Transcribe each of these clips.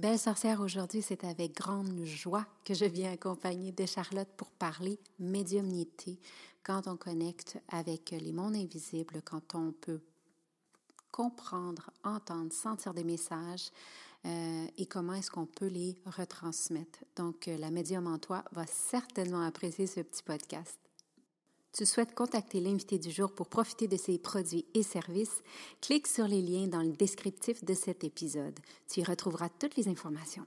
Belle sorcière, aujourd'hui, c'est avec grande joie que je viens accompagner de Charlotte pour parler médiumnité, quand on connecte avec les mondes invisibles, quand on peut comprendre, entendre, sentir des messages euh, et comment est-ce qu'on peut les retransmettre. Donc, euh, la médium en toi va certainement apprécier ce petit podcast. Tu souhaites contacter l'invité du jour pour profiter de ses produits et services, clique sur les liens dans le descriptif de cet épisode. Tu y retrouveras toutes les informations.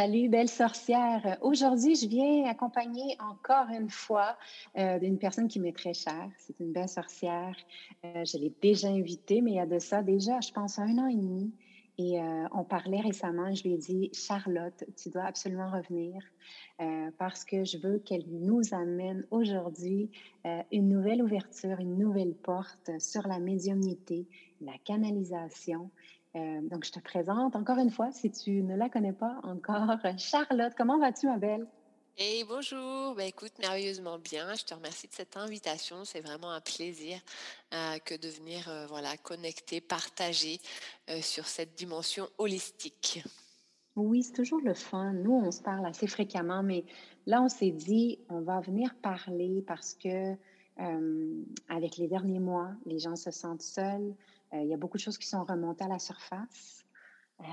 Salut, belle sorcière. Aujourd'hui, je viens accompagner encore une fois euh, d'une personne qui m'est très chère. C'est une belle sorcière. Euh, je l'ai déjà invitée, mais il y a de ça déjà, je pense, un an et demi. Et euh, on parlait récemment, je lui ai dit, Charlotte, tu dois absolument revenir parce que je veux qu'elle nous amène aujourd'hui une nouvelle ouverture, une nouvelle porte sur la médiumnité, la canalisation. Euh, donc, je te présente encore une fois, si tu ne la connais pas encore, Charlotte. Comment vas-tu, ma belle? Hey, bonjour. Ben, écoute, merveilleusement bien. Je te remercie de cette invitation. C'est vraiment un plaisir euh, que de venir euh, voilà, connecter, partager sur cette dimension holistique. Oui, c'est toujours le fun. Nous, on se parle assez fréquemment, mais là, on s'est dit, on va venir parler parce que avec les derniers mois, les gens se sentent seuls. Euh, il y a beaucoup de choses qui sont remontées à la surface euh,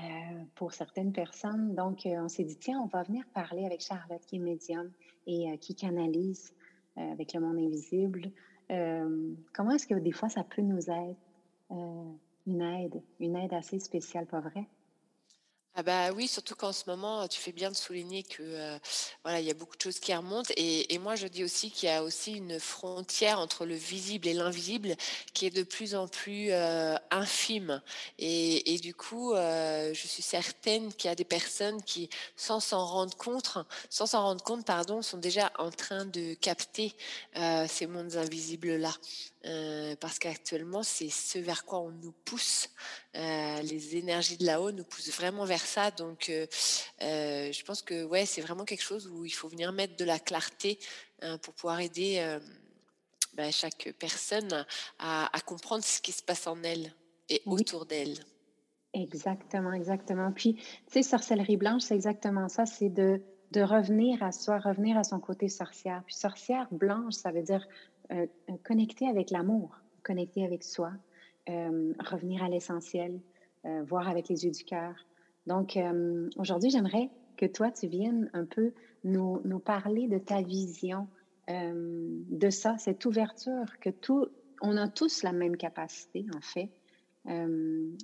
pour certaines personnes. Donc, euh, on s'est dit, tiens, on va venir parler avec Charlotte, qui est médium et qui canalise avec le monde invisible. comment est-ce que des fois ça peut nous être une aide, une aide assez spéciale, pas vrai? Ah bah oui, surtout qu'en ce moment, tu fais bien de souligner que euh, voilà, il y a beaucoup de choses qui remontent. Et, moi, je dis aussi qu'il y a aussi une frontière entre le visible et l'invisible qui est de plus en plus euh, infime. Et, du coup, euh, je suis certaine qu'il y a des personnes qui, sans s'en rendre compte, sans s'en rendre compte, pardon, sont déjà en train de capter ces mondes invisibles là. Parce qu'actuellement, c'est ce vers quoi on nous pousse. Euh, les énergies de là-haut nous poussent vraiment vers ça. Donc, euh, je pense que ouais, c'est vraiment quelque chose où il faut venir mettre de la clarté hein, pour pouvoir aider bah, chaque personne à, comprendre ce qui se passe en elle et autour d'elle. Exactement, exactement. Puis, tu sais, sorcellerie blanche, c'est exactement ça. C'est de de revenir à soi, revenir à son côté sorcière. Puis sorcière blanche, ça veut dire euh, euh, connecter avec l'amour, connecter avec soi, euh, revenir à l'essentiel, voir avec les yeux du cœur. Donc, aujourd'hui, j'aimerais que toi, tu viennes un peu nous, nous parler de ta vision de ça, cette ouverture, que tout, on a tous la même capacité, en fait.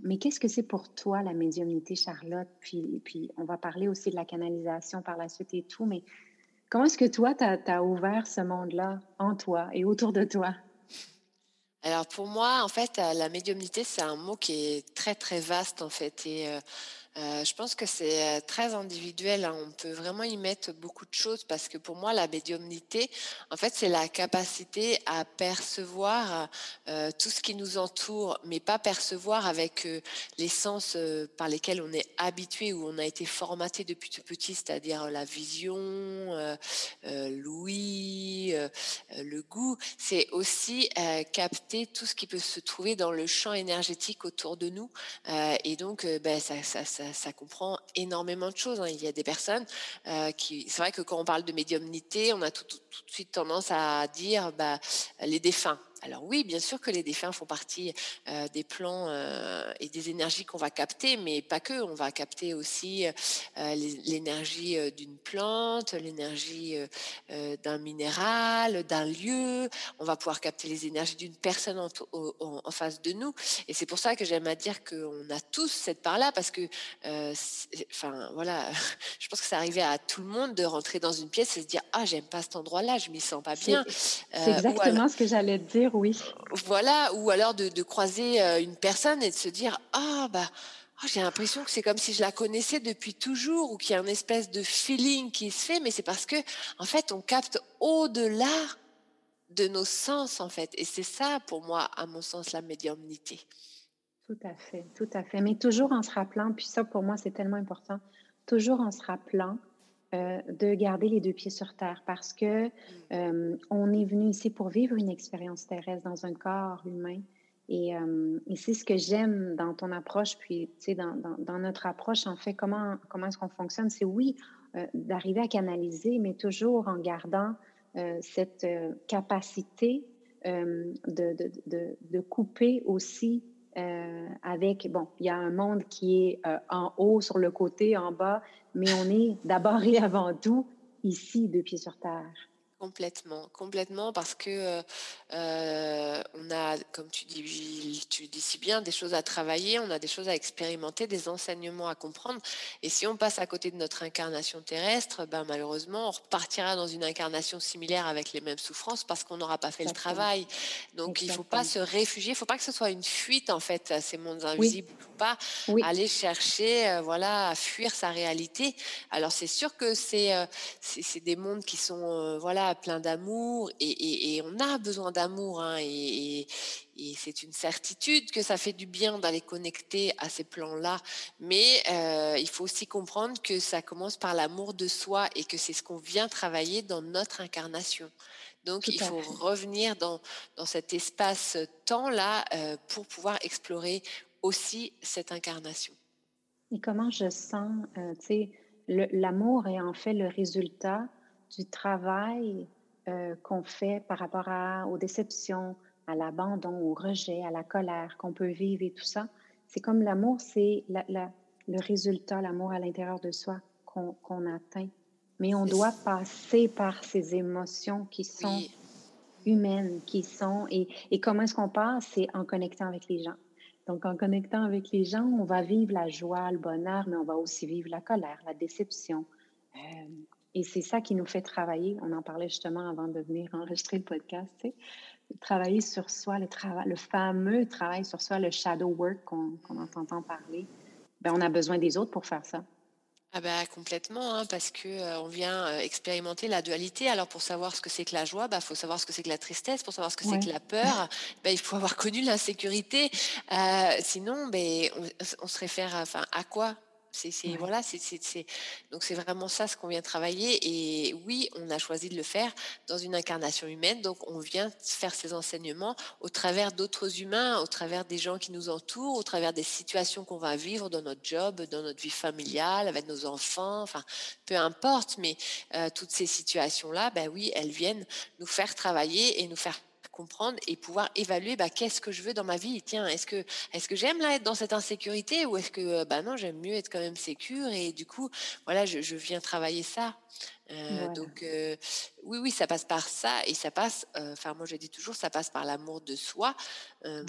mais qu'est-ce que c'est pour toi la médiumnité, Charlotte? Puis, puis on va parler aussi de la canalisation par la suite et tout, mais Comment est-ce que toi, tu as, ouvert ce monde-là en toi et autour de toi? Alors pour moi, en fait, la médiumnité, c'est un mot qui est très très vaste en fait. Et euh, je pense que c'est euh, très individuel. Hein. On peut vraiment y mettre beaucoup de choses parce que pour moi, la médiumnité, en fait, c'est la capacité à percevoir euh, tout ce qui nous entoure, mais pas percevoir avec les sens par lesquels on est habitué ou on a été formaté depuis tout petit, c'est-à-dire la vision, l'ouïe, le goût. C'est aussi capter tout ce qui peut se trouver dans le champ énergétique autour de nous. et donc, ben, ça ça, comprend énormément de choses. Hein. Il y a des personnes euh, qui, c'est vrai que quand on parle de médiumnité, on a tout, de suite tendance à dire bah, les défunts. Alors oui, bien sûr que les défunts font partie euh, des plans euh, et des énergies qu'on va capter, mais pas que. On va capter aussi euh, l'énergie d'une plante, l'énergie d'un minéral, d'un lieu. On va pouvoir capter les énergies d'une personne en, face de nous. Et c'est pour ça que j'aime à dire qu'on a tous cette part-là, parce que, enfin voilà, je pense que ça arrivait à tout le monde de rentrer dans une pièce et se dire ah j'aime pas cet endroit-là, je m'y sens pas bien. C'est exactement ce que j'allais dire oui. Voilà, ou alors de, croiser euh, une personne et de se dire ah bah oh, j'ai l'impression que c'est comme si je la connaissais depuis toujours ou qu'il y a une espèce de feeling qui se fait, mais c'est parce que en fait on capte au-delà de nos sens en fait, et c'est ça pour moi à mon sens la médiumnité. Tout à fait, tout à fait, mais toujours en se rappelant, puis ça pour moi c'est tellement important, toujours en se rappelant euh, de garder les deux pieds sur terre parce que mm. euh, on est venu ici pour vivre une expérience terrestre dans un corps humain. Et, euh, et c'est ce que j'aime dans ton approche, puis sais, dans, dans, notre approche, en fait, comment, comment est-ce qu'on fonctionne? C'est oui, d'arriver à canaliser, mais toujours en gardant cette capacité de, de, de, de, couper aussi euh, avec, bon, il y a un monde qui est euh, en haut, sur le côté, en bas, mais on est d'abord et avant tout ici, deux pieds sur terre. Complètement, complètement, parce que euh, euh, on a, comme tu dis, tu dis si bien, des choses à travailler, on a des choses à expérimenter, des enseignements à comprendre. Et si on passe à côté de notre incarnation terrestre, ben malheureusement, on repartira dans une incarnation similaire avec les mêmes souffrances parce qu'on n'aura pas fait le travail. Donc il ne faut pas se réfugier, il ne faut pas que ce soit une fuite en fait à ces mondes invisibles, il ne faut pas aller chercher, euh, voilà, à fuir sa réalité. Alors c'est sûr que c'est c'est des mondes qui sont, voilà plein d'amour et, on a besoin d'amour hein, et, c'est une certitude que ça fait du bien d'aller connecter à ces plans-là. Mais euh, il faut aussi comprendre que ça commence par l'amour de soi et que c'est ce qu'on vient travailler dans notre incarnation. Donc il faut revenir dans, dans cet espace-temps-là euh, pour pouvoir explorer aussi cette incarnation. Et comment je sens, euh, tu sais, l'amour est en fait le résultat du travail euh, qu'on fait par rapport à, aux déceptions, à l'abandon, au rejet, à la colère qu'on peut vivre et tout ça. C'est comme l'amour, c'est le résultat, l'amour à l'intérieur de soi qu'on atteint. Mais on doit passer par ces émotions qui sont humaines, qui sont... Et, et comment est-ce qu'on passe? C'est en connectant avec les gens. Donc, en connectant avec les gens, on va vivre la joie, le bonheur, mais on va aussi vivre la colère, la déception, euh, et c'est ça qui nous fait travailler. On en parlait justement avant de venir enregistrer le podcast. Tu sais, travailler sur soi, le, travail, le fameux travail sur soi, le shadow work qu'on entend parler. Bien, on a besoin des autres pour faire ça. Ah bah complètement, hein, parce que euh, on vient euh, expérimenter la dualité. Alors pour savoir ce que c'est que la joie, il bah, faut savoir ce que c'est que la tristesse. Pour savoir ce que c'est que la peur, bah, il faut avoir connu l'insécurité. Euh, sinon, ben, on, on, se réfère à quoi? C'est voilà, c'est donc c'est vraiment ça ce qu'on vient travailler. Et oui, on a choisi de le faire dans une incarnation humaine. Donc on vient faire ces enseignements au travers d'autres humains, au travers des gens qui nous entourent, au travers des situations qu'on va vivre dans notre job, dans notre vie familiale, avec nos enfants. Enfin, peu importe. Mais euh, toutes ces situations-là, ben oui, elles viennent nous faire travailler et nous faire et pouvoir évaluer bah, qu'est-ce que je veux dans ma vie? Tiens, est-ce que, est-ce que j'aime là être dans cette insécurité ou est-ce que bah non, j'aime mieux être quand même sécure et du coup, voilà, je viens travailler ça? Euh, donc euh, oui, oui, ça passe par ça et ça passe. Euh, enfin, moi je dis toujours, ça passe par l'amour de soi.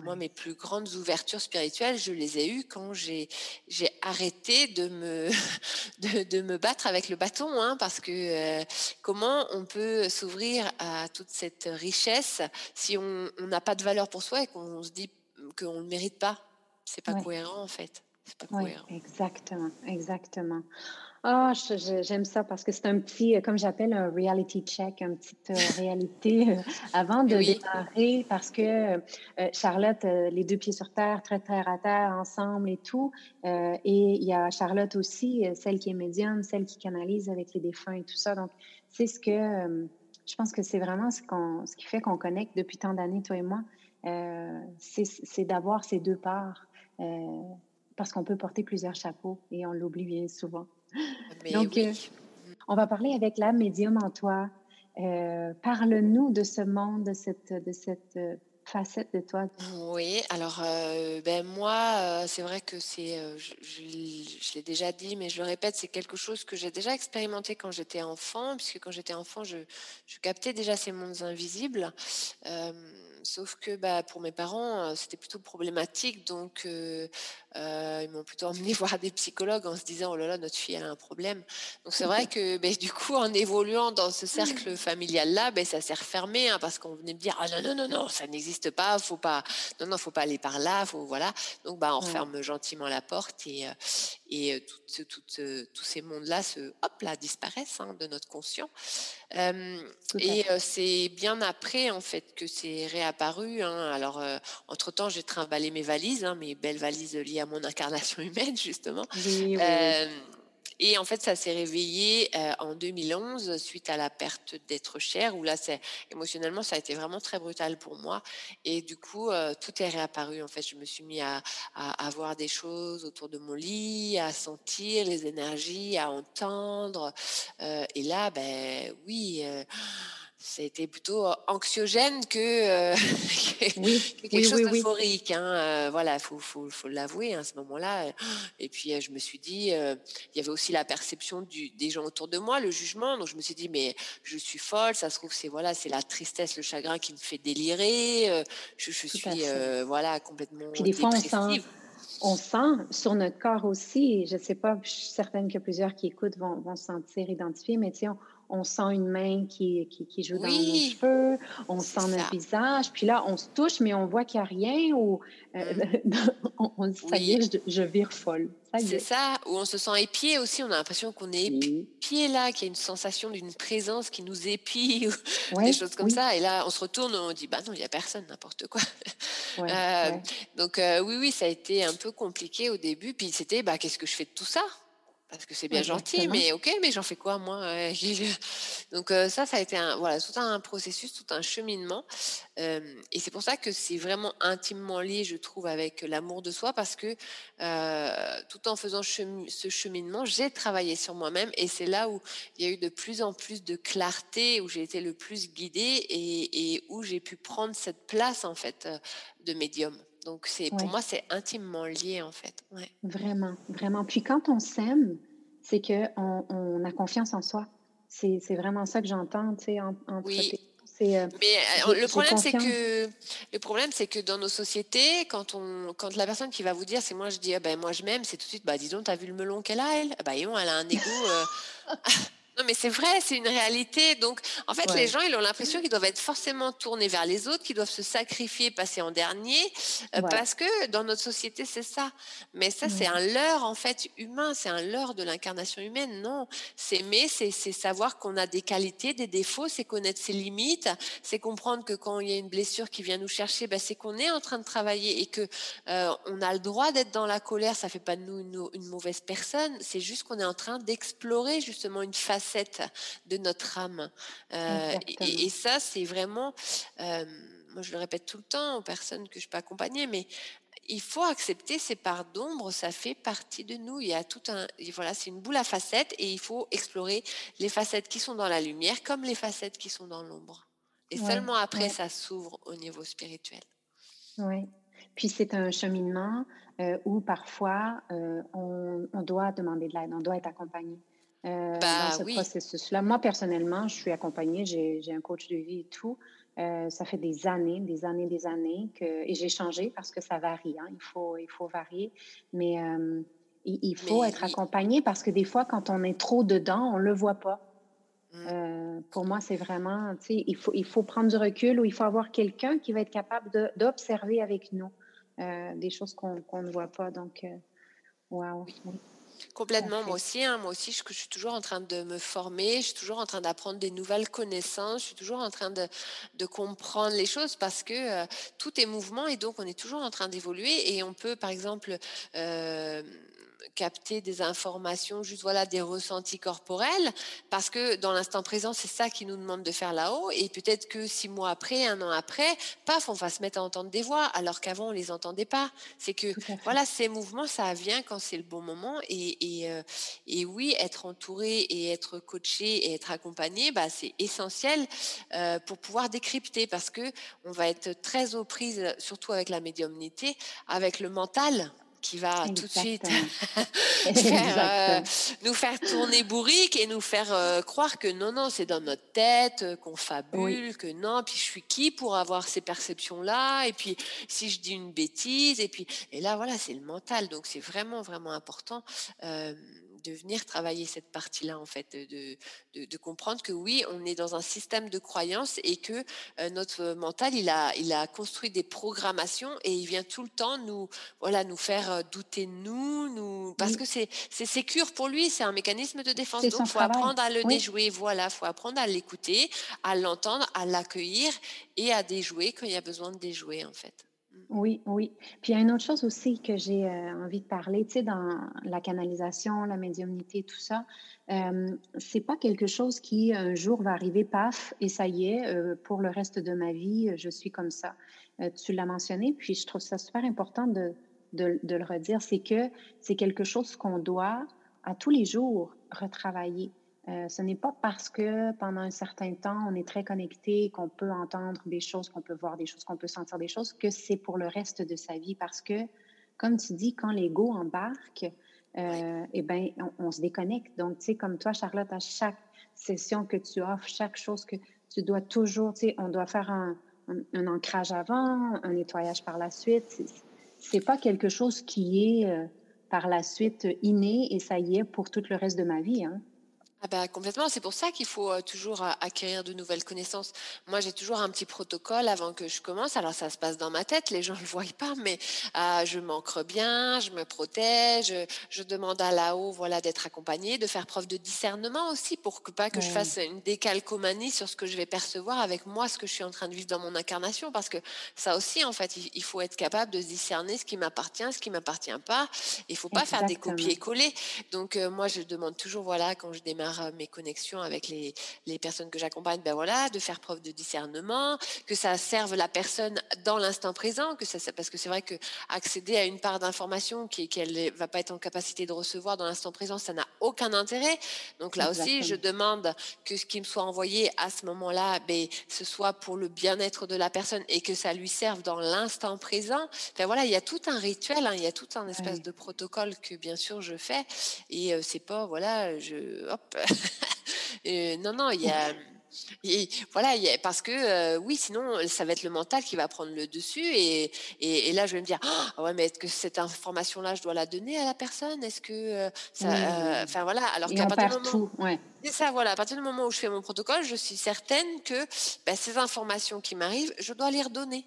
Moi, mes plus grandes ouvertures spirituelles, je les ai eues quand j'ai j'ai arrêté de me de, de, me battre avec le bâton, hein, parce que comment on peut s'ouvrir à toute cette richesse si on n'a pas de valeur pour soi et qu'on se dit qu'on ne le mérite pas? C'est pas cohérent en fait. C'est pas cohérent. Exactement, exactement. Ah, j'aime ça parce que c'est un petit, euh, comme j'appelle un reality check, une petite euh, réalité euh, avant de démarrer parce que Charlotte, les deux pieds sur terre, très terre à terre, ensemble et tout. et il y a Charlotte aussi, celle qui est médium, celle qui canalise avec les défunts et tout ça. Donc, c'est ce que je pense que c'est vraiment ce, qu'on, ce qui fait qu'on connecte depuis tant d'années, toi et moi. c'est d'avoir ces deux parts parce qu'on peut porter plusieurs chapeaux et on l'oublie bien souvent. Donc, euh, on va parler avec la médium en toi. Euh, parle-nous de ce monde, de cette, de cette euh, facette de toi? Oui, alors, ben, moi, c'est vrai que c'est, je je l'ai déjà dit, mais je le répète, c'est quelque chose que j'ai déjà expérimenté quand j'étais enfant, puisque quand j'étais enfant, je je captais déjà ces mondes invisibles. Sauf que, bah, pour mes parents, heu, c'était plutôt problématique donc heu heu, ils m'ont plutôt emmenée voir des psychologues en se disant: «Oh là là, notre fille, elle a un problème». Donc c'est vrai que, beh, du coup, en évoluant dans ce cercle familial-là, beh, ça s'est refermé, hein, parce qu'on venait me dire: «Ah non, non, non, non, ça n'existe pas, faut pas non, non, faut pas aller par là, faut voilà». Donc bah, on referme gentiment la porte et tous ces mondes-là se hop là, disparaissent, hein, de notre conscient. Et c'est bien après, en fait, que c'est réapparu, hein. Alors, entre-temps, j'ai trimballé mes valises, hein, mes belles valises liées à mon incarnation humaine, justement. Oui, oui, et en fait, ça s'est réveillé, heu, en 2011 suite à la perte d'êtres chers où là, c'est émotionnellement, ça a été vraiment très brutal pour moi et du coup, heu, tout est réapparu, en fait. Je me suis mis à voir des choses autour de mon lit, à sentir les énergies, à entendre, heu et là, beh, oui, c'était plutôt anxiogène que, Oui, que que quelque oui, chose oui, d'euphorique, hein, heu, voilà, faut faut faut l'avouer, hein, à ce moment-là, et puis, heu, je me suis dit, il y avait aussi la perception du des gens autour de moi, le jugement, donc je me suis dit: «Mais je suis folle, ça se trouve, c'est voilà, c'est la tristesse, le chagrin qui me fait délirer, je suis, voilà, Puis complètement des fois, on sent dépressive». on sent sur notre corps aussi, je sais pas, je suis certaine que plusieurs qui écoutent vont vont se sentir identifiés, mais tu sais, on sent une main qui qui qui joue dans nos Oui, cheveux, on sent notre ça. visage, puis là, on se touche, mais on voit qu'il y a rien ou, heu, Mmh. on on dit: «Ça y est, je je vire folle, C'est est». ça, où on se sent épié aussi, on a l'impression qu'on est épié là, qu'il y a une sensation d'une présence qui nous épie ou des choses comme oui, ça et là, on se retourne, on dit: «Bah non, il y a personne, n'importe quoi». ouais, ouais, donc heu, oui, oui, ça a été un peu compliqué au début, puis c'était: «Bah, qu'est-ce que je fais de tout ça?» Parce que c'est bien gentil, exactement. mais OK, mais j'en fais quoi moi? Heu, donc heu, ça, ça a été un voilà, tout un processus, tout un cheminement, hem et c'est pour ça que c'est vraiment intimement lié, je trouve, avec l'amour de soi parce que, tout en faisant chemi ce cheminement, j'ai travaillé sur moi-même et c'est là où il y a eu de plus en plus de clarté, où j'ai été le plus guidée et et où j'ai pu prendre cette place, en fait, de médium. Donc c'est pour moi, c'est intimement lié, en fait. Ouais. Vraiment, vraiment. Puis quand on s'aime, c'est qu'on on a confiance en soi. C'est c'est vraiment ça que j'entends, tu sais, en entre Oui. tes mots, c'est, heu, Mais, j'ai le problème, c'est que le problème, c'est que dans nos sociétés, quand on quand la personne qui va vous dire: «C'est moi», je dis: «Ah ben, moi, je m'aime», c'est tout de suite: «Bah, dis donc, tu vu le melon qu'elle a, elle? Ah bah, dis donc, elle a un ego, heu» Non, mais c'est vrai, c'est une réalité. Donc, en fait, les gens, ils ont l'impression qu'ils doivent être forcément tournés vers les autres, qu'ils doivent se sacrifier, passer en dernier, ouais, parce que dans notre société, c'est ça. Mais ça, c'est un leurre, en fait, humain, c'est un leurre de l'incarnation humaine. Non, s'aimer, c'est c'est savoir qu'on a des qualités, des défauts, c'est connaître ses limites, c'est comprendre que quand il y a une blessure qui vient nous chercher, bah, c'est qu'on est en train de travailler et que, heu, on a le droit d'être dans la colère, ça fait pas de nous une une mauvaise personne, c'est juste qu'on est en train d'explorer justement une de notre âme. Heu et ça, c'est vraiment, hem, moi je le répète tout le temps aux personnes que je peux accompagner, mais il faut accepter ces parts d'ombre, ça fait partie de nous. Il y a tout un voilà, c'est une boule à facettes et il faut explorer les facettes qui sont dans la lumière comme les facettes qui sont dans l'ombre. Et Ouais, seulement après ouais, ça s'ouvre au niveau spirituel. ouais. Puis c'est un cheminement, heu, où parfois, on doit demander de l'aide, on doit être accompagné, heu, dans Bah ce oui. processus-là. Moi, personnellement, je suis accompagnée, j'ai un coach de vie et tout. Heu, ça fait des années, des années, des années que et j'ai changé parce que ça varie, hein, il faut il faut varier. Mais, hem, il il faut Mais être accompagné parce que des fois, quand on est trop dedans, on le voit pas. Mmh. Pour moi, c'est vraiment, tu sais, il faut il faut prendre du recul ou il faut avoir quelqu'un qui va être capable de d'observer avec nous, des choses qu'on ne voit pas donc waouh, oui, Complètement, moi aussi, hein, moi aussi, je, je suis toujours en train de me former, je suis toujours en train d'apprendre des nouvelles connaissances, je suis toujours en train de, de comprendre les choses parce que euh, tout est mouvement et donc on est toujours en train d'évoluer. Et on peut, par exemple, euh, capter des informations, juste voilà des ressentis corporels, parce que dans l'instant présent, c'est ça qui nous demande de faire là-haut. Et peut-être que six mois après, un an après, paf, on va se mettre à entendre des voix, alors qu'avant on les entendait pas. C'est que voilà, ces mouvements, ça vient quand c'est le bon moment. Et, et, euh, et, oui, être entouré et être coaché et être accompagné, bah, c'est essentiel euh, pour pouvoir décrypter, parce que on va être très aux prises, surtout avec la médiumnité, avec le mental qui va tout de suite euh, nous faire tourner bourrique et nous faire euh, croire que non, non, c'est dans notre tête, euh, qu'on fabule, que non, puis je suis qui pour avoir ces perceptions-là, et puis si je dis une bêtise, et puis, et là, voilà, c'est le mental, donc c'est vraiment, vraiment important de venir travailler cette partie-là, en fait, de, de, comprendre que oui, on est dans un système de croyances et que euh, notre mental, il a, il a construit des programmations et il vient tout le temps nous, voilà, nous faire euh, douter de nous, nous parce que c'est, c'est sécure pour lui, c'est un mécanisme de défense. Donc, il faut apprendre à le déjouer. Voilà, faut apprendre à l'écouter, à l'entendre, à l'accueillir et à déjouer quand il y a besoin de déjouer, en fait. Oui, oui. Puis il y a une autre chose aussi que j'ai euh, envie de parler, tu sais, dans la canalisation, la médiumnité, tout ça, euh, c'est pas quelque chose qui un jour va arriver, paf, et ça y est, euh, pour le reste de ma vie, je suis comme ça. tu l'as mentionné, puis je trouve ça super important de, de, de le redire, c'est que c'est quelque chose qu'on doit à tous les jours retravailler. Euh, ce n'est pas parce que pendant un certain temps, on est très connecté, qu'on peut entendre des choses, qu'on peut voir des choses, qu'on peut sentir des choses, que c'est pour le reste de sa vie. Parce que, comme tu dis, quand l'ego embarque, euh, eh ben, on, se déconnecte. Donc, tu sais, comme toi, Charlotte, à chaque session que tu offres, chaque chose que tu dois toujours, tu sais, on doit faire un, ancrage avant, un nettoyage par la suite. C'est pas quelque chose qui est euh, par la suite inné et ça y est pour tout le reste de ma vie. Hein. Ah bah, complètement, c'est pour ça qu'il faut toujours acquérir de nouvelles connaissances. Moi, j'ai toujours un petit protocole avant que je commence. Alors, ça se passe dans ma tête, les gens ne le voient pas, mais je m'ancre bien, je me protège, je demande à là-haut voilà, d'être accompagnée, de faire preuve de discernement aussi pour que pas que je fasse une décalcomanie sur ce que je vais percevoir avec moi, ce que je suis en train de vivre dans mon incarnation. Parce que ça aussi, en fait, il faut être capable de discerner ce qui m'appartient, ce qui m'appartient pas. Il faut pas faire des copier-coller. Donc, moi, je demande toujours, voilà, quand je démarre mes connexions avec les, les personnes que j'accompagne, ben voilà, de faire preuve de discernement, que ça serve la personne dans l'instant présent, que ça, parce que c'est vrai que accéder à une part d'information qu'elle ne va pas être en capacité de recevoir dans l'instant présent, ça n'a aucun intérêt. Donc là aussi, je demande que ce qui me soit envoyé à ce moment-là, ben, ce soit pour le bien-être de la personne et que ça lui serve dans l'instant présent. Ben voilà, il y a tout un rituel, hein, il y a tout un espèce de protocole que bien sûr je fais et euh, c'est pas voilà, je hop, non, non, il y a. Et voilà, parce que euh, oui, sinon ça va être le mental qui va prendre le dessus et, et, là je vais me dire ah ouais mais est-ce que cette information là je dois la donner à la personne? Est-ce que euh, ça, euh, enfin voilà, alors qu'à partir du moment, ouais. ça voilà, à partir du moment où je fais mon protocole, je suis certaine que ben, ces informations qui m'arrivent, je dois les redonner.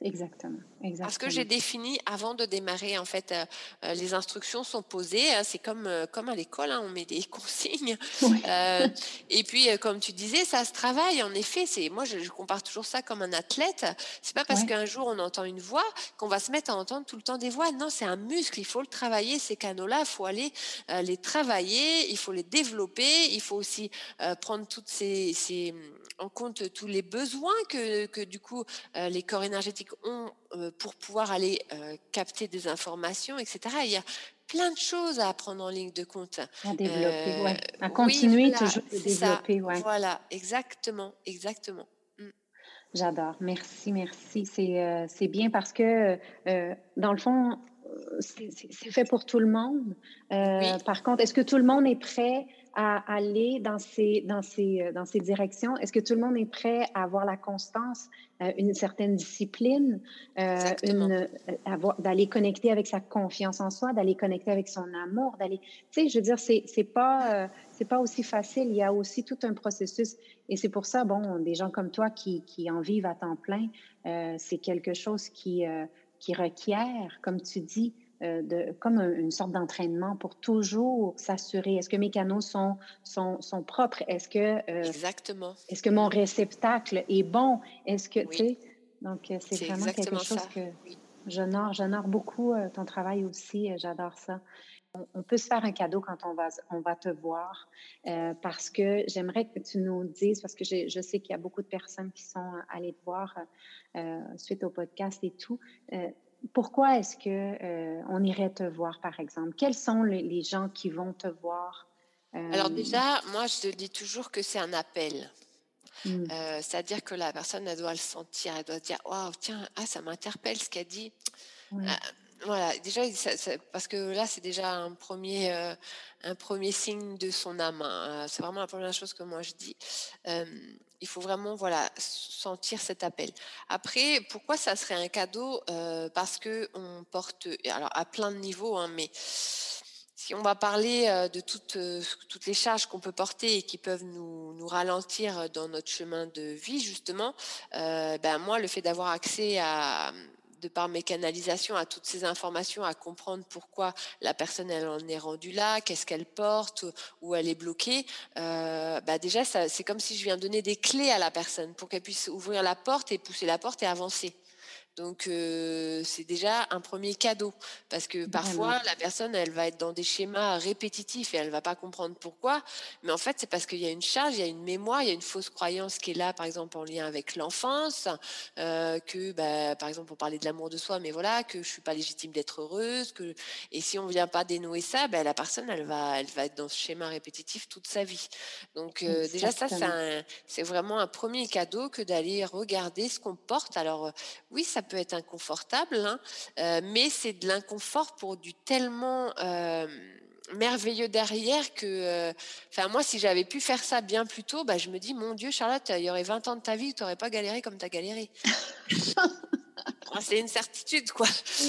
Exactement, exactement. Parce que j'ai défini avant de démarrer, en fait, euh, euh, les instructions sont posées. Hein, c'est comme, euh, comme à l'école, hein, on met des consignes. et puis, comme tu disais, ça se travaille. En effet, c'est moi, je, compare toujours ça comme un athlète. C'est pas parce qu'un jour on entend une voix qu'on va se mettre à entendre tout le temps des voix. Non, c'est un muscle. Il faut le travailler. Ces canaux-là, il faut aller les travailler. Il faut les développer. Il faut aussi prendre toutes ces, ces, en compte tous les besoins que, que du coup les corps énergétiques ont pour pouvoir aller euh, capter des informations, etc. Il y a plein de choses à prendre en ligne de compte. À développer, ouais. Euh, à continuer toujours de développer, ouais. Voilà, exactement, exactement. Mm. J'adore. Merci, merci. C'est bien parce que, dans le fond, c'est fait pour tout le monde. Par contre, est-ce que tout le monde est prêt à aller dans ces, dans ces, euh, dans ces directions? Est-ce que tout le monde est prêt à avoir la constance, euh, une certaine discipline, euh, d'aller connecter avec sa confiance en soi, d'aller connecter avec son amour, d'aller, tu sais, je veux dire, c'est, c'est pas, c'est pas aussi facile. Il y a aussi tout un processus. Et c'est pour ça, bon, des gens comme toi qui, qui en vivent à temps plein, c'est quelque chose qui, qui requiert, comme tu dis, euh, de, comme une sorte d'entraînement pour toujours s'assurer, est-ce que mes canaux sont, sont, sont propres? Est-ce que, euh, Exactement. Est-ce que mon réceptacle est bon? Est-ce que, tu sais, donc euh, c'est vraiment quelque chose que j'honore, j'honore beaucoup ton travail aussi, j'adore ça. on, peut se faire un cadeau quand on va, on va te voir parce que j'aimerais que tu nous dises, parce que je sais qu'il y a beaucoup de personnes qui sont allées te voir suite au podcast et tout. Euh, pourquoi est-ce que on irait te voir, par exemple? Quels sont les, gens qui vont te voir? Alors déjà, moi, je te dis toujours que c'est un appel. Mmh. C'est-à-dire que la personne, elle doit le sentir, elle doit dire, waouh, tiens, ah, ça m'interpelle ce qu'elle dit. Voilà, déjà, parce que là, c'est déjà un premier, euh, un premier signe de son âme. Hein. C'est vraiment la première chose que moi je dis. il faut vraiment, voilà, sentir cet appel. Après, pourquoi ça serait un cadeau euh, Parce que on porte, alors à plein de niveaux, hein, mais si on va parler euh, de toutes, toutes les charges qu'on peut porter et qui peuvent nous, nous, ralentir dans notre chemin de vie, justement, ben moi, le fait d'avoir accès à de par mes canalisations à toutes ces informations, à comprendre pourquoi la personne elle en est rendue là, qu'est-ce qu'elle porte, où elle est bloquée. Euh, bah déjà, c'est comme si je viens donner des clés à la personne pour qu'elle puisse ouvrir la porte et pousser la porte et avancer. Donc euh, c'est déjà un premier cadeau parce que parfois la personne elle va être dans des schémas répétitifs et elle va pas comprendre pourquoi, mais en fait c'est parce qu'il y a une charge, il y a une mémoire, il y a une fausse croyance qui est là par exemple en lien avec l'enfance, euh, que bah, par exemple pour parler de l'amour de soi, mais voilà que je suis pas légitime d'être heureuse, que et si on vient pas dénouer ça, bah, la personne elle va elle va être dans ce schéma répétitif toute sa vie. Donc euh, déjà ça c'est vraiment un premier cadeau que d'aller regarder ce qu'on porte. Alors oui ça peut être inconfortable, hein, euh, mais c'est de l'inconfort pour du tellement euh, merveilleux derrière que, euh, enfin moi, si j'avais pu faire ça bien plus tôt, bah, je me dis, mon Dieu, Charlotte, il y aurait 20 ans de ta vie, tu n'aurais pas galéré comme tu as galéré. c'est une certitude, quoi.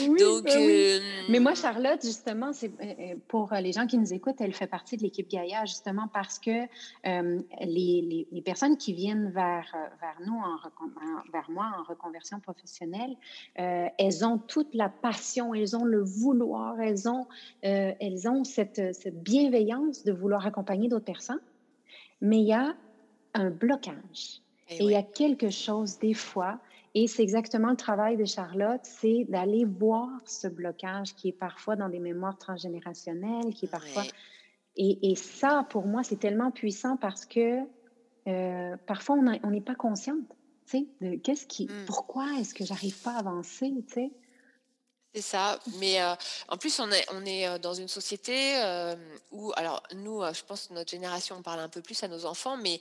Donc, ben euh, Mais moi, Charlotte, justement, c'est euh, euh, pour les gens qui nous écoutent, elle fait partie de l'équipe Gaïa, justement parce que les, les, personnes qui viennent vers, vers nous, en, vers moi, en reconversion professionnelle, elles ont toute la passion, elles ont le vouloir, elles ont, elles ont cette, cette bienveillance de vouloir accompagner d'autres personnes, mais il y a un blocage. Eh Et, il y a quelque chose, des fois, et c'est exactement le travail de Charlotte, c'est d'aller voir ce blocage qui est parfois dans des mémoires transgénérationnelles, qui est parfois... Et, et, ça, pour moi, c'est tellement puissant parce que euh, parfois, on n'est pas consciente, tu sais, de qu'est-ce qui... Mmh. Pourquoi est-ce que j'arrive pas à avancer, tu sais? C'est ça, mais euh, en plus on est on est euh, dans une société euh, où alors nous je pense notre génération on parle un peu plus à nos enfants mais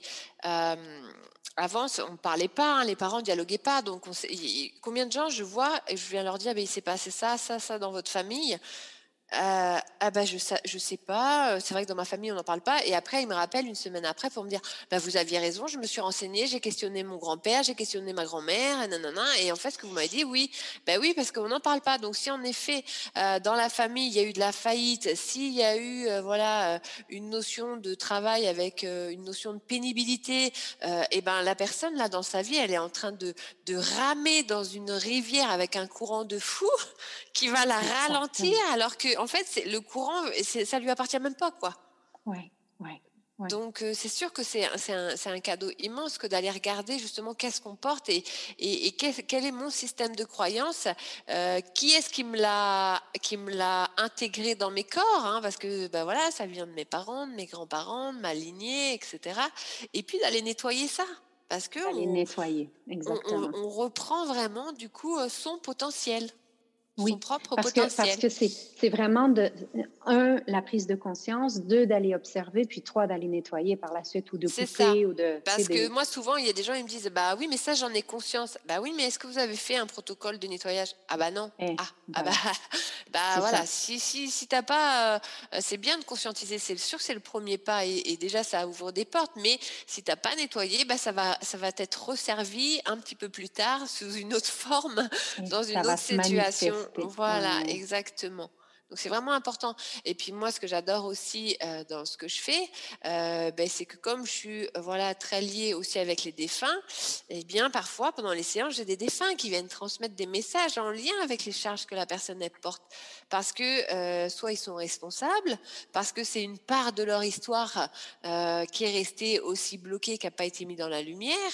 avant on parlait pas hein, les parents dialoguaient pas donc on combien de gens je vois et je viens leur dire ben il s'est passé ça ça ça dans votre famille? Euh, ah bah je sais, je sais pas. Euh, c'est vrai que dans ma famille on n'en parle pas. Et après il me rappelle une semaine après pour me dire bah vous aviez raison. Je me suis renseignée, j'ai questionné mon grand-père, j'ai questionné ma grand-mère, nanana. Et en fait ce que vous m'avez dit, oui, bah oui parce qu'on n'en parle pas. Donc si en effet euh, dans la famille il y a eu de la faillite, s'il y a eu voilà une notion de travail avec une notion de pénibilité, et ben la personne là dans sa vie elle est en train de de ramer dans une rivière avec un courant de fou qui va la ralentir alors que en fait c'est le courant ça lui appartient même pas quoi. Ouais, ouais. Donc euh, c'est sûr que c'est un, un, cadeau immense que d'aller regarder justement qu'est-ce qu'on porte et, et, quel, est mon système de croyance, euh, qui est-ce qui me l'a qui me l'a intégré dans mes corps, hein, parce que ben voilà ça vient de mes parents, de mes grands-parents, de ma lignée, etc. Et puis d'aller nettoyer ça. Parce que on, nettoyer, exactement. on, reprend vraiment du coup euh, son potentiel oui, propre parce Que, parce que c'est vraiment, de, un, la prise de conscience, deux, d'aller observer, puis trois, d'aller nettoyer par la suite ou de couper. Ou de, parce que moi, souvent, il y a des gens qui me disent, bah oui, mais ça, j'en ai conscience. Bah oui, mais est-ce que vous avez fait un protocole de nettoyage? Ah bah non. Eh, ah, ah bah, bah voilà, si, si, si t'as pas... Euh, c'est bien de conscientiser, c'est sûr que c'est le premier pas et, déjà, ça ouvre des portes, mais si t'as pas nettoyé, bah ça va, ça va être resservi un petit peu plus tard sous une autre forme, dans une autre situation. Voilà, exactement. Donc c'est vraiment important. Et puis moi, ce que j'adore aussi euh, dans ce que je fais, euh, ben, c'est que comme je suis euh, voilà très liée aussi avec les défunts, eh bien parfois pendant les séances, j'ai des défunts qui viennent transmettre des messages en lien avec les charges que la personne porte, parce que soit ils sont responsables, parce que c'est une part de leur histoire qui est restée aussi bloquée, qui n'a pas été mise dans la lumière.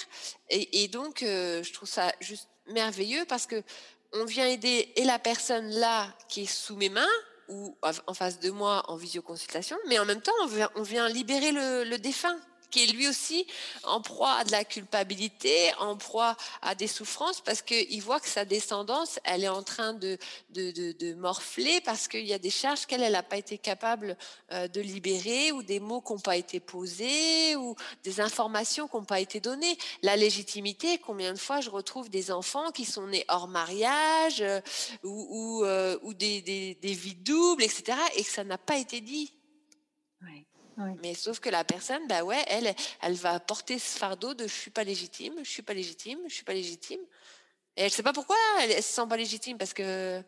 Et, et donc je trouve ça juste merveilleux parce que on vient aider et la personne là qui est sous mes mains, ou en face de moi en visioconsultation, mais en même temps, on vient, libérer le défunt qui est lui aussi en proie à de la culpabilité, en proie à des souffrances, parce qu'il voit que sa descendance, elle est en train de, de, morfler parce qu'il y a des charges qu'elle n'a pas été capable euh, de libérer, ou des mots qui n'ont pas été posés, ou des informations qui n'ont pas été données. La légitimité, combien de fois je retrouve des enfants qui sont nés hors mariage, euh, ou, ou, euh, des, des vies doubles, etc., et que ça n'a pas été dit. Mais sauf que la personne, bah ouais, elle, elle va porter ce fardeau de je suis pas légitime, je suis pas légitime, je suis pas légitime. Et elle sait pas pourquoi elle, ne se sent pas légitime parce que.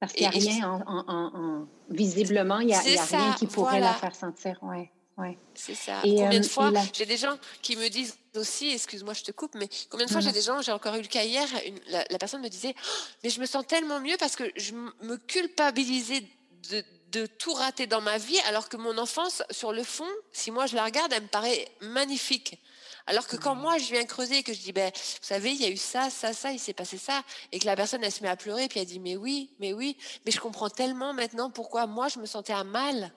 Parce qu'il n'y a rien en, visiblement, il n'y a, rien qui pourrait la faire sentir. Ouais. Ouais. C'est ça. Et combien de euh, fois j'ai des gens qui me disent aussi, excuse-moi, je te coupe, mais combien de fois j'ai des gens, j'ai encore eu le cas hier, la, personne me disait, «Oh, mais je me sens tellement mieux parce que je me culpabilisais de, de tout rater dans ma vie, alors que mon enfance, sur le fond, si moi je la regarde, elle me paraît magnifique. Alors que quand moi je viens creuser et que je dis, ben, vous savez, il y a eu ça, ça, ça, il s'est passé ça, et que la personne elle se met à pleurer, puis elle dit, mais oui, mais oui, mais je comprends tellement maintenant pourquoi moi je me sentais à mal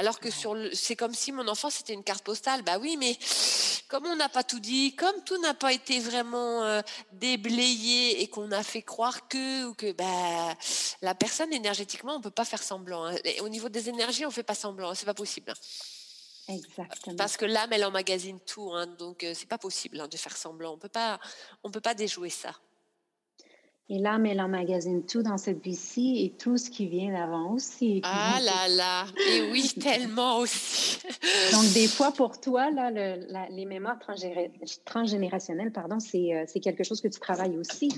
alors que sur le, c'est comme si mon enfant c'était une carte postale. Bah oui, mais comme on n'a pas tout dit, comme tout n'a pas été vraiment euh, déblayé et qu'on a fait croire que ou que bah la personne énergétiquement on peut pas faire semblant. Hein. au niveau des énergies on fait pas semblant, c'est pas possible. Exactement. Parce que l'âme elle emmagasine tout, hein, donc euh, c'est pas possible hein, de faire semblant. On peut pas, on peut pas déjouer ça. Et l'âme, elle emmagasine tout dans cette vie-ci et tout ce qui vient d'avant aussi. Ah là là, et oui, tellement aussi. Donc, des fois, pour toi, là, les mémoires transgénérationnelles, pardon, euh, c'est quelque chose que tu travailles aussi.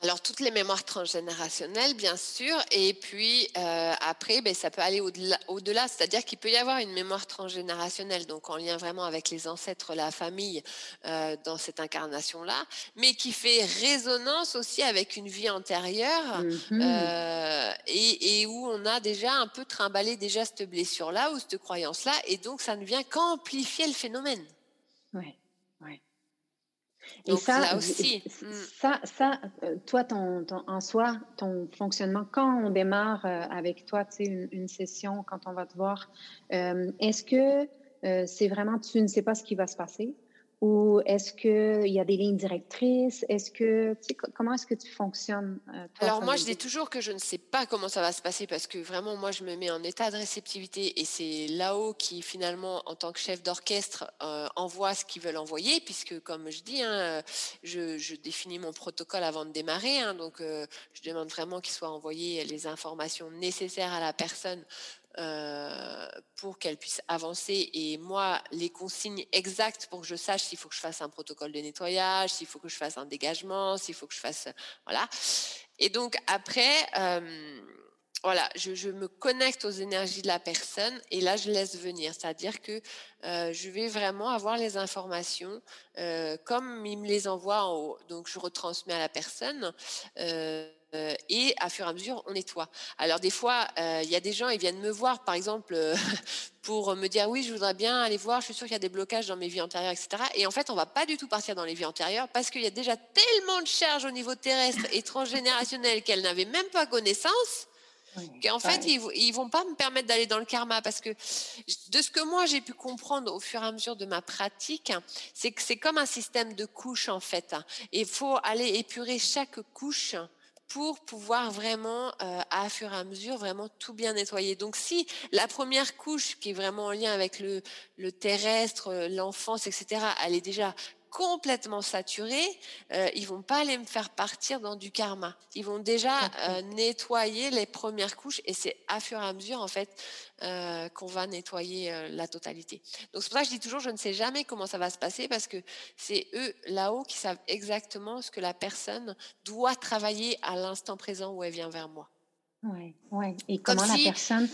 Alors, toutes les mémoires transgénérationnelles, bien sûr, et puis euh, après, ben, ça peut aller au-delà, c'est-à-dire qu'il peut y avoir une mémoire transgénérationnelle, donc en lien vraiment avec les ancêtres, la famille, euh, dans cette incarnation-là, mais qui fait résonance aussi avec une vie antérieure, mm-hmm. euh, et, et, où on a déjà un peu trimballé déjà cette blessure-là ou cette croyance-là, et donc ça ne vient qu'amplifier le phénomène. Oui. Et ça, aussi. Mm. Ça, ça, euh, toi, ton, en soi, ton fonctionnement, quand on démarre euh, avec toi, tu sais, une, une, session, quand on va te voir, euh, est-ce que c'est vraiment, tu ne sais pas ce qui va se passer? Ou est-ce qu'il y a des lignes directrices? Est-ce que, comment est-ce que tu fonctionnes? Euh, Alors moi, je dis toujours que je ne sais pas comment ça va se passer parce que vraiment, moi, je me mets en état de réceptivité et c'est là-haut qui, finalement, en tant que chef d'orchestre, euh, envoie ce qu'ils veulent envoyer puisque, comme je dis, hein, je, définis mon protocole avant de démarrer. Hein, donc, euh, je demande vraiment qu'il soit envoyé les informations nécessaires à la personne euh, pour qu'elle puisse avancer. Et moi, les consignes exactes pour que je sache s'il faut que je fasse un protocole de nettoyage, s'il faut que je fasse un dégagement, s'il faut que je fasse... Voilà. Et donc après... Euh, voilà, je, me connecte aux énergies de la personne et là je laisse venir. C'est-à-dire que euh, je vais vraiment avoir les informations comme il me les envoie en haut. Donc je retransmets à la personne. Et à fur et à mesure, on nettoie. Alors des fois, euh, il y a des gens, ils viennent me voir, par exemple, euh, pour me dire oui, je voudrais bien aller voir, je suis sûre qu'il y a des blocages dans mes vies antérieures, etc. Et en fait, on va pas du tout partir dans les vies antérieures parce qu'il y a déjà tellement de charges au niveau terrestre et transgénérationnel qu'elles n'avaient même pas connaissance. qu'en fait, ils, ils vont pas me permettre d'aller dans le karma parce que de ce que moi j'ai pu comprendre au fur et à mesure de ma pratique, c'est que c'est comme un système de couches en fait. Et il faut aller épurer chaque couche pour pouvoir vraiment, euh, à fur et à mesure, vraiment tout bien nettoyer. Donc si la première couche, qui est vraiment en lien avec le, le terrestre, euh, l'enfance, etc., elle est déjà complètement saturés, euh, ils vont pas aller me faire partir dans du karma. Ils vont déjà euh, nettoyer les premières couches et c'est à fur et à mesure en fait euh, qu'on va nettoyer euh, la totalité. Donc c'est pour ça que je dis toujours je ne sais jamais comment ça va se passer parce que c'est eux là-haut qui savent exactement ce que la personne doit travailler à l'instant présent où elle vient vers moi. Oui, ouais. Et comment la personne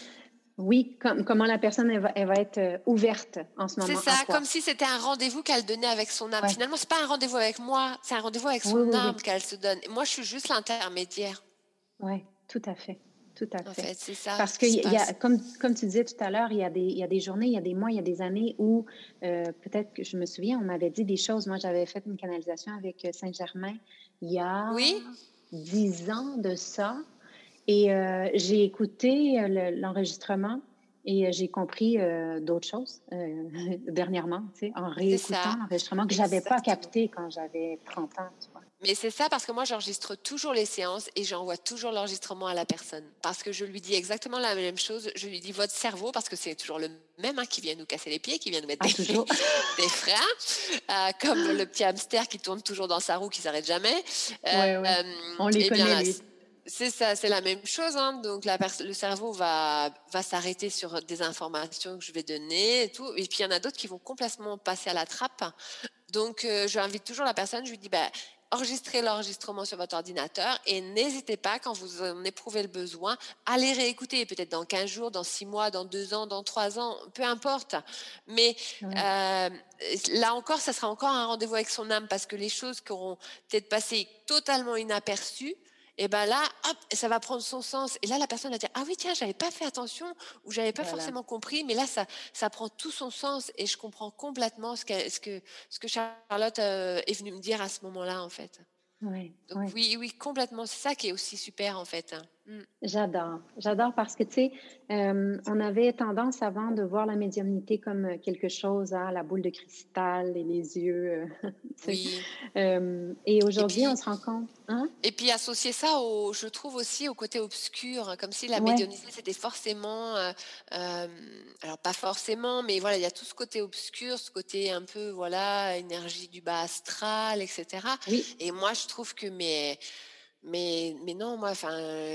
oui, comment la personne elle va, être euh, ouverte en ce moment. C'est ça, comme si c'était un rendez-vous qu'elle donnait avec son âme. Finalement, c'est pas un rendez-vous avec moi, c'est un rendez-vous avec son âme qu'elle se donne. Moi, je suis juste l'intermédiaire. Oui, tout à fait. Tout à fait. En fait c'est ça. Parce que, y a, comme, comme tu disais tout à l'heure, il, y a des, il y a des journées, il y a des mois, il y a des années où euh, peut-être que je me souviens, on m'avait dit des choses. Moi, j'avais fait une canalisation avec euh, Saint-Germain il y a oui? dix ans de ça. Et euh, j'ai écouté euh, l'enregistrement et j'ai compris d'autres choses dernièrement, tu sais, en réécoutant l'enregistrement que je n'avais pas capté quand j'avais 30 ans. Tu vois. Mais c'est ça parce que moi, j'enregistre toujours les séances et j'envoie toujours l'enregistrement à la personne. Parce que je lui dis exactement la même chose. Je lui dis votre cerveau, parce que c'est toujours le même hein, qui vient nous casser les pieds, qui vient nous mettre ah, des, des, freins, euh, comme le petit hamster qui tourne toujours dans sa roue, qui s'arrête jamais. Euh, euh, On les eh connaît, C'est ça, c'est la même chose. Hein. Donc, la le cerveau va, va s'arrêter sur des informations que je vais donner et tout. Et puis, il y en a d'autres qui vont complètement passer à la trappe. Donc, je j'invite toujours la personne, je lui dis, bah, enregistrez l'enregistrement sur votre ordinateur et n'hésitez pas, quand vous en éprouvez le besoin, à les réécouter, peut-être dans 15 jours, dans 6 mois, dans 2 ans, dans 3 ans, peu importe. Mais euh, là encore, ça sera encore un rendez-vous avec son âme parce que les choses qui auront peut-être passé totalement inaperçues, et ben là, hop, ça va prendre son sens. Et là, la personne va dire ah oui tiens, j'avais pas fait attention ou j'avais pas forcément compris, mais là ça ça prend tout son sens et je comprends complètement ce que ce que ce que Charlotte euh, est venue me dire à ce moment-là en fait. Oui, oui, oui, complètement. C'est ça qui est aussi super en fait. Mm. J'adore, j'adore parce que, tu sais, euh, on avait tendance avant de voir la médiumnité comme euh, quelque chose, à hein, la boule de cristal et les yeux. Euh, oui. et aujourd'hui, on se rend compte. Hein? Et puis associer ça, au, je trouve aussi, au côté obscur, hein, comme si la médiumnité, c'était forcément, alors pas forcément, mais voilà, il y a tout ce côté obscur, ce côté un peu, voilà, énergie du bas astral, etc. Et moi, je trouve que mes mais, mais non, moi, enfin,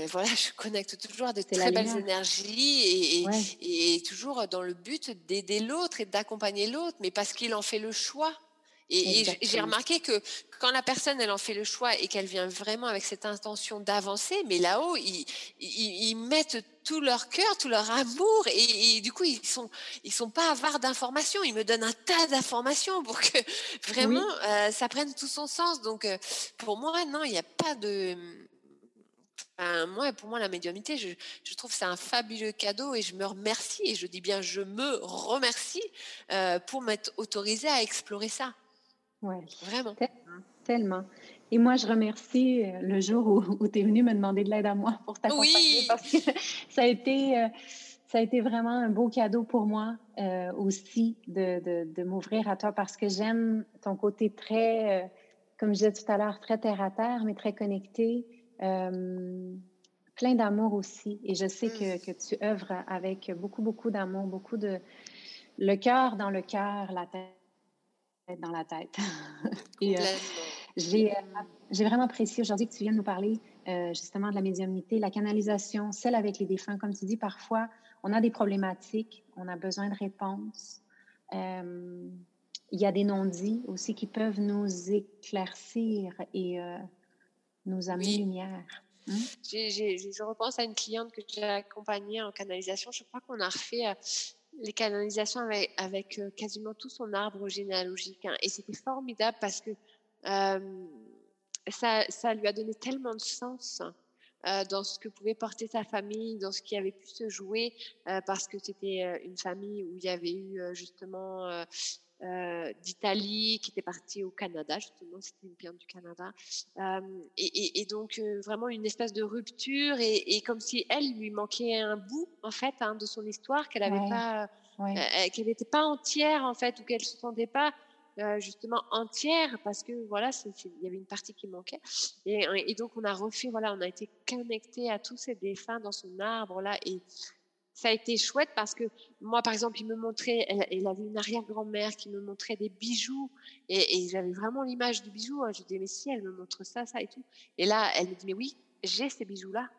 voilà, je connecte toujours à de très belles énergies et, et, toujours dans le but d'aider l'autre et d'accompagner l'autre, mais parce qu'il en fait le choix. Et, j'ai remarqué que quand la personne, elle en fait le choix et qu'elle vient vraiment avec cette intention d'avancer, mais là-haut, ils, ils, mettent tout leur cœur, tout leur amour, et, du coup, ils sont, ils sont pas avares d'informations. Ils me donnent un tas d'informations pour que vraiment euh, ça prenne tout son sens. Donc, euh, pour moi, non, il n'y a pas de moi, pour moi, la médiumnité, je, je trouve c'est un fabuleux cadeau et je me remercie, et je dis bien je me remercie euh, pour m'être autorisée à explorer ça. Oui. Vraiment. Tellement, Et moi, je remercie euh, le jour où, tu es venu me demander de l'aide à moi pour t'accompagner oui. parce que ça a été. Euh, ça a été vraiment un beau cadeau pour moi euh, aussi de, de, de m'ouvrir à toi parce que j'aime ton côté très, comme je disais tout à l'heure, très terre à terre, mais très connecté, plein d'amour aussi. Et je sais que, mm. que, tu œuvres avec beaucoup, beaucoup d'amour, beaucoup de le cœur dans le cœur, la tête dans la tête. Et, euh, j'ai, euh, j'ai vraiment apprécié aujourd'hui que tu viennes nous parler euh, justement de la médiumnité, la canalisation, celle avec les défunts. Comme tu dis, parfois, on a des problématiques, on a besoin de réponses. il y a des non-dits aussi qui peuvent nous éclaircir et nous amener lumière. Hein? je repense à une cliente que j'ai accompagnée en canalisation. Je crois qu'on a refait les canalisations avec, euh, quasiment tout son arbre généalogique. Hein. Et c'était formidable parce que euh, ça, ça, lui a donné tellement de sens euh, dans ce que pouvait porter sa famille, dans ce qui avait pu se jouer, parce que c'était une famille où il y avait eu justement euh, d'Italie, qui était partie au Canada, justement, c'était une cliente du Canada. Euh, et, donc, euh, vraiment une espèce de rupture, et, comme si elle lui manquait un bout, en fait, hein, de son histoire, qu'elle n'avait pas, qu'elle n'était pas entière, en fait, ou qu'elle se sentait pas justement entière parce que voilà il y avait une partie qui manquait. Et, et, donc on a refait voilà on a été connecté à tous ces défunts dans son arbre là et ça a été chouette parce que moi, par exemple, il me montrait, elle, avait une arrière-grand-mère qui me montrait des bijoux et, j'avais vraiment l'image du bijou. Hein. Je disais, mais si, elle me montre ça, ça et tout. Et là, elle me dit, mais oui, j'ai ces bijoux-là.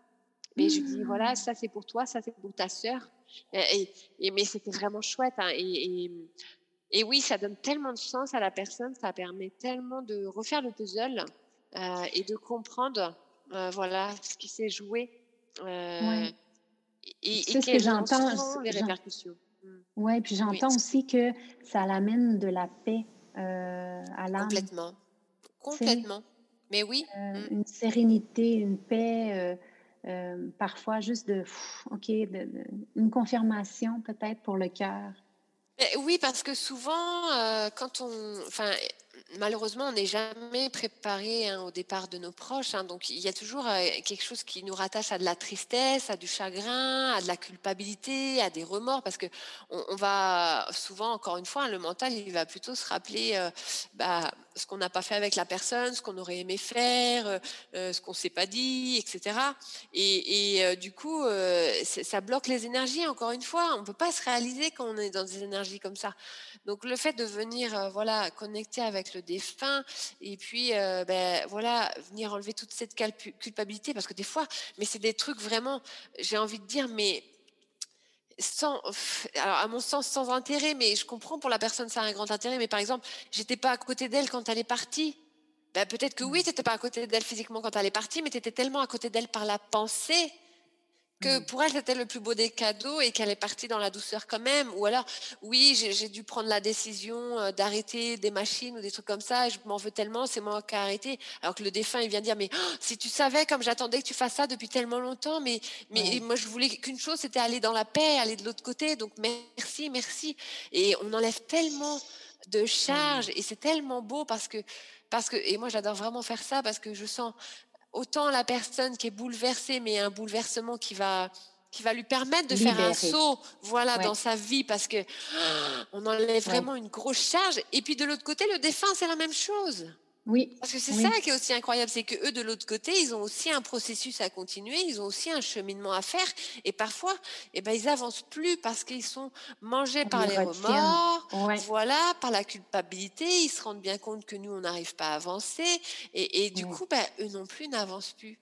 Mais je dis, voilà, mmh. ça c'est pour toi, ça c'est pour ta sœur. Et, mais c'était vraiment chouette. Hein. Et, et, oui, ça donne tellement de sens à la personne, ça permet tellement de refaire le puzzle euh, et de comprendre, euh, voilà, ce qui s'est joué. Euh, et, c'est ce que j'entends. Les répercussions. Mmh. Ouais, puis j'entends aussi que ça l'amène de la paix euh, à l'âme. Complètement. Complètement. Mais oui. Euh, mmh. Une sérénité, une paix, euh, parfois juste de, OK, une confirmation peut-être pour le cœur. Oui, parce que souvent, quand on, enfin, malheureusement, on n'est jamais préparé hein, au départ de nos proches. hein. donc, il y a toujours euh, quelque chose qui nous rattache à de la tristesse, à du chagrin, à de la culpabilité, à des remords, parce que on, va souvent, encore une fois, hein, le mental, il va plutôt se rappeler euh, bah, ce qu'on n'a pas fait avec la personne, ce qu'on aurait aimé faire, euh, ce qu'on s'est pas dit, etc. Et, et, du coup, ça bloque les énergies. Encore une fois, on peut pas se réaliser quand on est dans des énergies comme ça. Donc, le fait de venir, voilà, connecter avec le défunt, et puis, euh, ben, voilà, venir enlever toute cette culpabilité, parce que des fois, mais c'est des trucs vraiment, j'ai envie de dire, mais sans, alors à mon sens, sans intérêt, mais je comprends pour la personne, ça a un grand intérêt. Mais par exemple, j'étais pas à côté d'elle quand elle est partie. Ben, peut-être que oui, tu n'étais pas à côté d'elle physiquement quand elle est partie, mais tu étais tellement à côté d'elle par la pensée que Mm. pour elle, c'était le plus beau des cadeaux et qu'elle est partie dans la douceur quand même. Ou alors, oui, j'ai dû prendre la décision euh, d'arrêter des machines ou des trucs comme ça, et je m'en veux tellement, c'est moi qui ai arrêté. Alors que le défunt, il vient dire, mais oh, si tu savais comme j'attendais que tu fasses ça depuis tellement longtemps, mais, mais Ouais. moi, je voulais qu'une chose, c'était aller dans la paix, aller de l'autre côté. Donc, merci, merci. Et on enlève tellement de Mm. charges et c'est tellement beau parce que, parce que, et moi, j'adore vraiment faire ça parce que je sens autant la personne qui est bouleversée, mais un bouleversement qui va qui va lui permettre de faire un saut, voilà, Ouais. dans sa vie, parce que ah, on enlève Ouais. vraiment une grosse charge. Et puis de l'autre côté, le défunt, c'est la même chose. Oui. Parce que c'est Oui. ça qui est aussi incroyable, c'est que eux de l'autre côté, ils ont aussi un processus à continuer, ils ont aussi un cheminement à faire, et parfois, eh ben, ils avancent plus parce qu'ils sont mangés par les remords, Ouais. voilà, par la culpabilité, ils se rendent bien compte que nous, on n'arrive pas à avancer, et, et du Ouais. coup, ben, eux non plus n'avancent plus.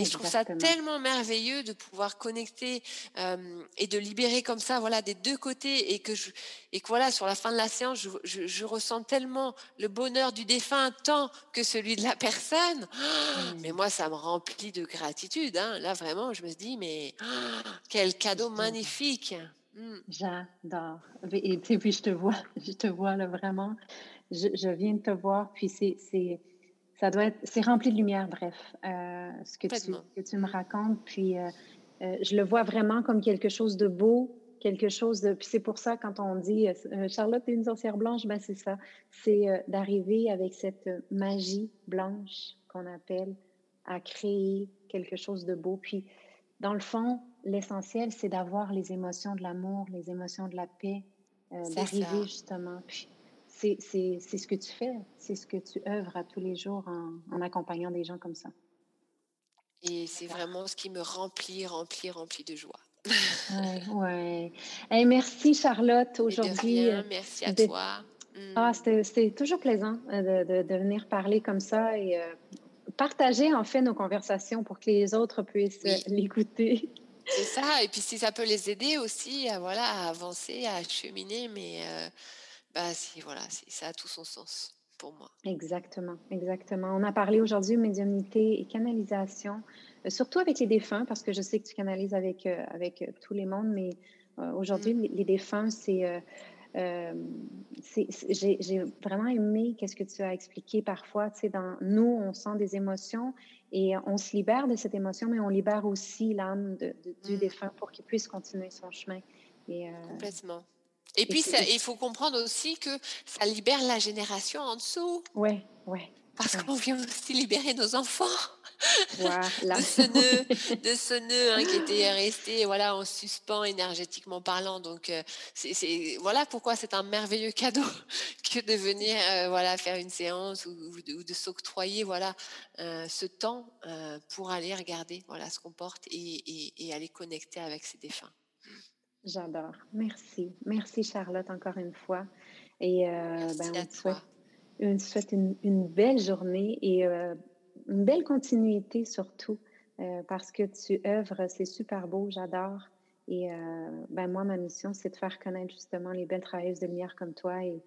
Et je trouve ça tellement merveilleux de pouvoir connecter euh, et de libérer comme ça, voilà, des deux côtés, et que je, et que voilà, sur la fin de la séance, je, je- je ressens tellement le bonheur du défunt tant que celui de la personne. Ah, Mais moi, ça me remplit de gratitude. hein. Là, vraiment, je me dis, mais ah, quel cadeau magnifique. Mm. J'adore. Et sais, puis je te vois, je te vois là vraiment. Je, je viens de te voir, puis c'est, ça doit être, c'est rempli de lumière, bref, euh, ce que tu, Complètement. que tu me racontes. Puis euh, euh, je le vois vraiment comme quelque chose de beau, quelque chose de. Puis c'est pour ça, quand on dit Charlotte est une sorcière blanche, ben c'est ça. C'est d'arriver avec cette magie blanche qu'on appelle à créer quelque chose de beau. Puis dans le fond, l'essentiel, c'est d'avoir les émotions de l'amour, les émotions de la paix, d'arriver justement. Puis c'est, c'est, c'est ce que tu fais, c'est ce que tu œuvres à tous les jours en, en accompagnant des gens comme ça. Et c'est vraiment ce qui me remplit, remplit, remplit de joie. Ouais, ouais. Hey, merci Charlotte aujourd'hui. euh, merci à de- toi. Ah, Mm. c'était, c'était toujours plaisant euh, de, de, de venir parler comme ça et euh, partager en fait nos conversations pour que les autres puissent Oui. l'écouter. C'est ça, et puis si ça peut les aider aussi à, voilà, à avancer, à cheminer, mais euh, bah, si, voilà, c'est- ça a tout son sens pour moi. Exactement, exactement. On a parlé aujourd'hui de médiumnité et canalisation, euh, surtout avec les défunts, parce que je sais que tu canalises avec, euh, avec euh, tous les mondes, mais aujourd'hui, Mm. les, les défunts, c'est... euh, c'est- c'est- j'ai j'ai vraiment aimé qu'est-ce que tu as expliqué parfois. Tu sais, dans nous, on sent des émotions et on se libère de cette émotion, mais on libère aussi l'âme de- de- du Mm. défunt pour qu'il puisse continuer son chemin. Et, euh, Complètement. Et et puis, il faut comprendre aussi que ça libère la génération en dessous, ouais, ouais, parce ouais. qu'on vient aussi libérer nos enfants Voilà. de ce nœud, de ce nœud hein, qui était resté voilà, en suspens énergétiquement parlant. Donc, euh, c'est, voilà pourquoi c'est un merveilleux cadeau que de venir euh, voilà, faire une séance ou, ou de, s'octroyer voilà, euh, ce temps pour aller regarder voilà, ce qu'on porte et, et- et aller connecter avec ses défunts. J'adore. Merci. Merci Charlotte encore une fois. Et euh, ben, à on te souhaite, toi. on te souhaite une, une belle journée et euh, une belle continuité surtout euh, parce que tu œuvres, c'est super beau, j'adore. Et euh, ben, moi, ma mission, c'est de faire connaître justement les belles travailleuses de lumière comme toi et,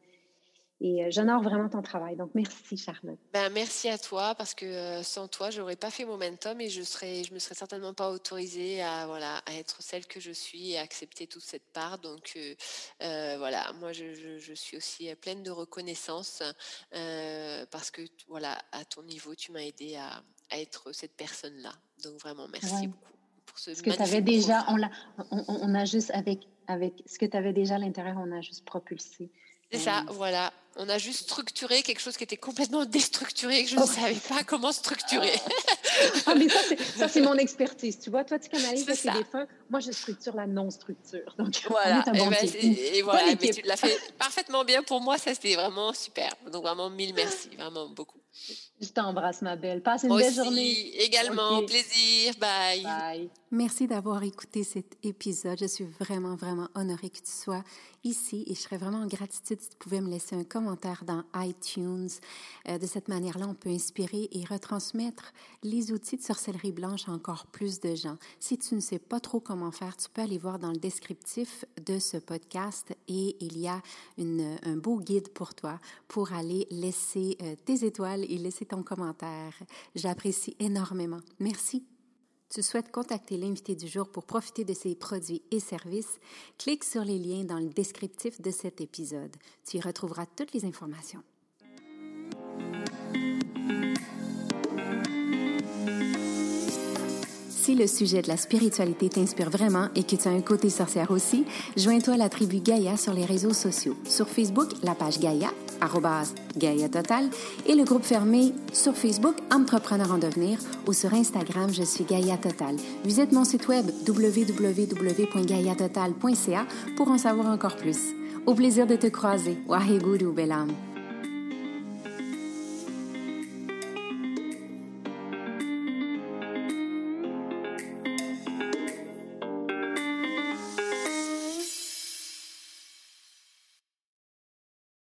et euh, j'honore vraiment ton travail. Donc, merci Charlotte. Ben, merci à toi parce que euh, sans toi, j'aurais pas fait Momentum et je serais, je me serais certainement pas autorisée à voilà à être celle que je suis et à accepter toute cette part. Donc euh, voilà, moi je, je- je suis aussi pleine de reconnaissance euh, parce que voilà à ton niveau, tu m'as aidé à, à être cette personne-là. Donc vraiment merci Ouais. beaucoup pour ce Ce que tu avais déjà, on, l'a, on, a juste avec, avec ce que tu avais déjà à l'intérieur, on a juste propulsé. C'est ça, voilà. On a juste structuré quelque chose qui était complètement déstructuré et que je ne savais pas comment structurer. ah, mais ça, c'est mon expertise. Tu vois, toi, tu canalises. Moi, je structure la non-structure. Donc, voilà. et, ben, et, voilà. Mais tu l'as fait parfaitement bien pour moi. Ça, c'était vraiment super. Donc, vraiment, mille merci. Vraiment beaucoup. Je t'embrasse, ma belle. Passe une belle journée. Également, plaisir. Bye. Bye. Merci d'avoir écouté cet épisode. Je suis vraiment, vraiment honorée que tu sois ici et je serais vraiment en gratitude si tu pouvais me laisser un commentaire dans iTunes. Euh, de cette manière-là, on peut inspirer et retransmettre les outils de sorcellerie blanche à encore plus de gens. Si tu ne sais pas trop comment faire, tu peux aller voir dans le descriptif de ce podcast et il y a un beau guide pour toi pour aller laisser euh, tes étoiles et laisser ton commentaire. J'apprécie énormément. Merci tu souhaites contacter l'invité du jour pour profiter de ses produits et services, clique sur les liens dans le descriptif de cet épisode. Tu y retrouveras toutes les informations. Si le sujet de la spiritualité t'inspire vraiment et que tu as un côté sorcière aussi, joins-toi à la tribu Gaïa sur les réseaux sociaux. Sur Facebook, la page Gaïa, Gaïa Total, et le groupe fermé sur Facebook Entrepreneur en devenir ou sur Instagram, je suis Gaïa Total. Visite mon site web www.gaïatotal.ca pour en savoir encore plus. Au plaisir de te croiser. Waheguru Belam.